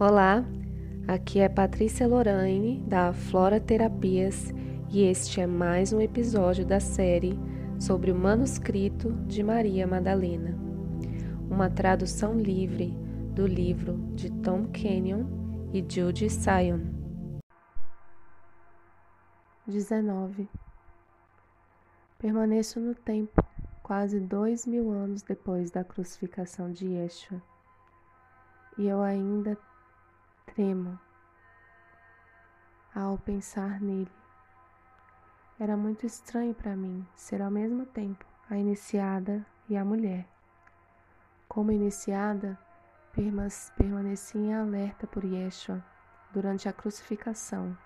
Olá, aqui é Patrícia Lorraine da Flora Terapias e este é mais um episódio da série sobre o manuscrito de Maria Madalena, uma tradução livre do livro de Tom Kenyon e Judy Sion. 19. Permaneço no tempo, quase dois mil anos depois da crucificação de Yeshua, e eu ainda tremo ao pensar nele. Era muito estranho para mim ser ao mesmo tempo a iniciada e a mulher. Como iniciada, permaneci em alerta por Yeshua durante a crucificação,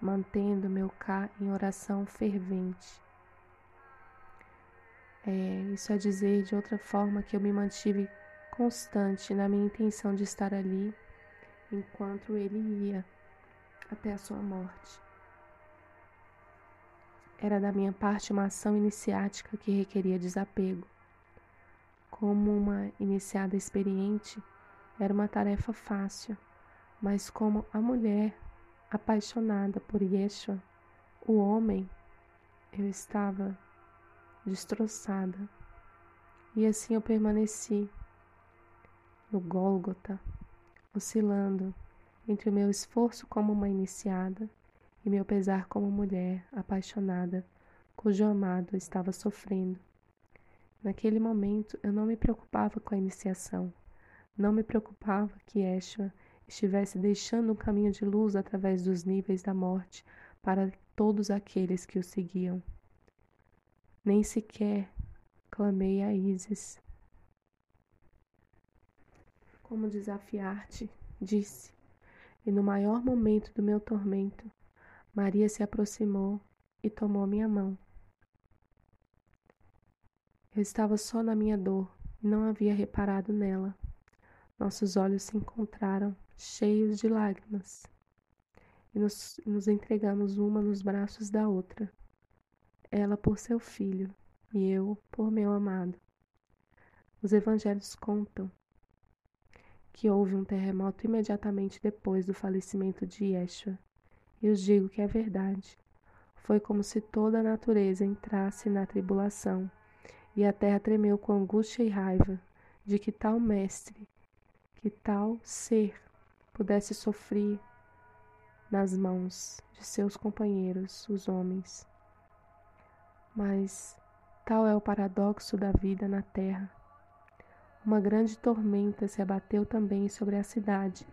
mantendo meu cá em oração fervente. É, isso é dizer de outra forma que eu me mantive constante na minha intenção de estar ali enquanto ele ia até a sua morte. Era da minha parte uma ação iniciática que requeria desapego. Como uma iniciada experiente, era uma tarefa fácil, mas como a mulher apaixonada por Yeshua, o homem, eu estava destroçada. E assim eu permaneci no Gólgota oscilando entre o meu esforço como uma iniciada e meu pesar como mulher apaixonada, cujo amado estava sofrendo. Naquele momento eu não me preocupava com a iniciação, não me preocupava que Yeshua estivesse deixando um caminho de luz através dos níveis da morte para todos aqueles que o seguiam. Nem sequer clamei a Isis, como desafiar-te, disse. E no maior momento do meu tormento, Maria se aproximou e tomou minha mão. Eu estava só na minha dor e não havia reparado nela. Nossos olhos se encontraram, cheios de lágrimas, e nos, nos entregamos uma nos braços da outra. Ela por seu filho e eu por meu amado. Os evangelhos contam que houve um terremoto imediatamente depois do falecimento de Yeshua. E os digo que é verdade. Foi como se toda a natureza entrasse na tribulação, e a terra tremeu com angústia e raiva de que tal mestre, que tal ser pudesse sofrer nas mãos de seus companheiros, os homens. Mas tal é o paradoxo da vida na terra uma grande tormenta se abateu também sobre a cidade,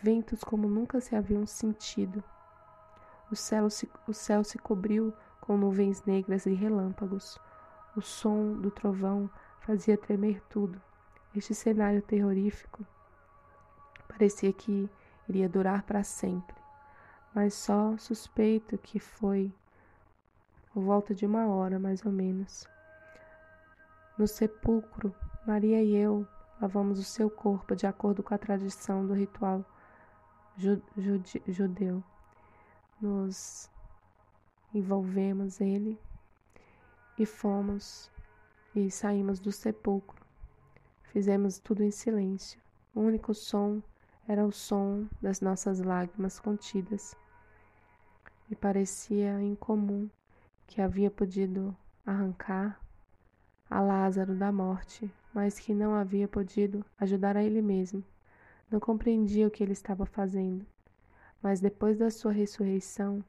ventos como nunca se haviam sentido. O céu se, o céu se cobriu com nuvens negras e relâmpagos. O som do trovão fazia tremer tudo. Este cenário terrorífico parecia que iria durar para sempre, mas só suspeito que foi por volta de uma hora mais ou menos. No sepulcro Maria e eu lavamos o seu corpo de acordo com a tradição do ritual judeu. Nos envolvemos ele e fomos e saímos do sepulcro. Fizemos tudo em silêncio. O único som era o som das nossas lágrimas contidas. E parecia incomum que havia podido arrancar a Lázaro da morte mas que não havia podido ajudar a ele mesmo. Não compreendia o que ele estava fazendo. Mas depois da sua ressurreição,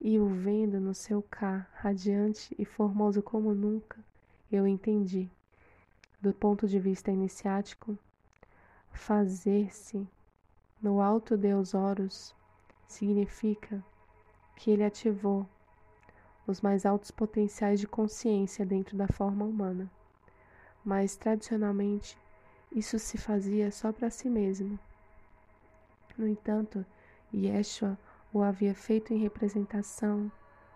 e o vendo no seu cá, radiante e formoso como nunca, eu entendi. Do ponto de vista iniciático, fazer-se no alto Deus Horus significa que ele ativou os mais altos potenciais de consciência dentro da forma humana mas tradicionalmente isso se fazia só para si mesmo. No entanto, Yeshua o havia feito em representação,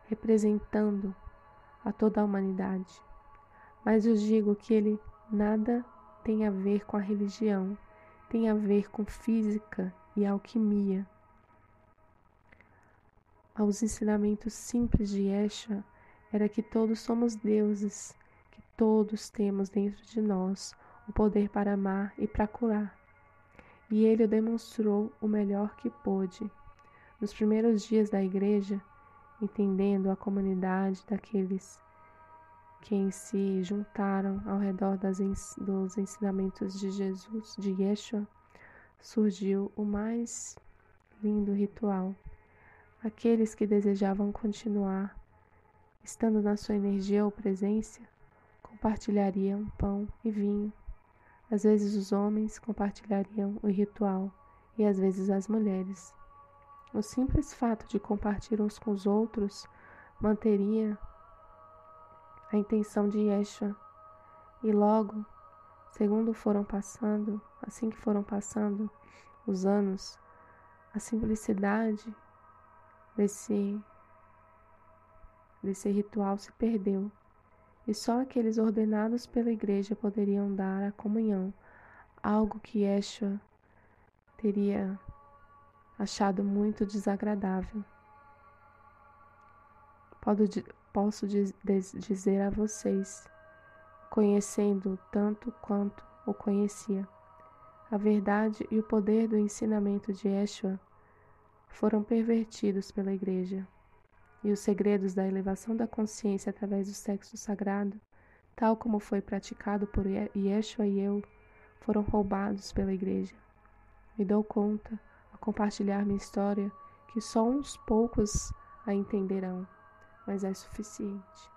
representando a toda a humanidade. Mas eu digo que ele nada tem a ver com a religião, tem a ver com física e alquimia. Aos ensinamentos simples de Yeshua era que todos somos deuses Todos temos dentro de nós o poder para amar e para curar. e ele o demonstrou o melhor que pôde. Nos primeiros dias da igreja, entendendo a comunidade daqueles que se juntaram ao redor dos ensinamentos de Jesus, de Yeshua, surgiu o mais lindo ritual. Aqueles que desejavam continuar, estando na sua energia ou presença, compartilhariam pão e vinho. Às vezes os homens compartilhariam o ritual e às vezes as mulheres. O simples fato de compartilhar uns com os outros manteria a intenção de Yeshua. E logo, segundo foram passando, assim que foram passando os anos, a simplicidade desse desse ritual se perdeu. E só aqueles ordenados pela igreja poderiam dar a comunhão, algo que Yeshua teria achado muito desagradável. posso dizer a vocês, conhecendo tanto quanto o conhecia, a verdade e o poder do ensinamento de Yeshua foram pervertidos pela Igreja, e os segredos da elevação da consciência através do sexo sagrado, tal como foi praticado por Yeshua e eu, foram roubados pela Igreja. Me dou conta compartilhar minha história que só uns poucos a entenderão, mas é suficiente.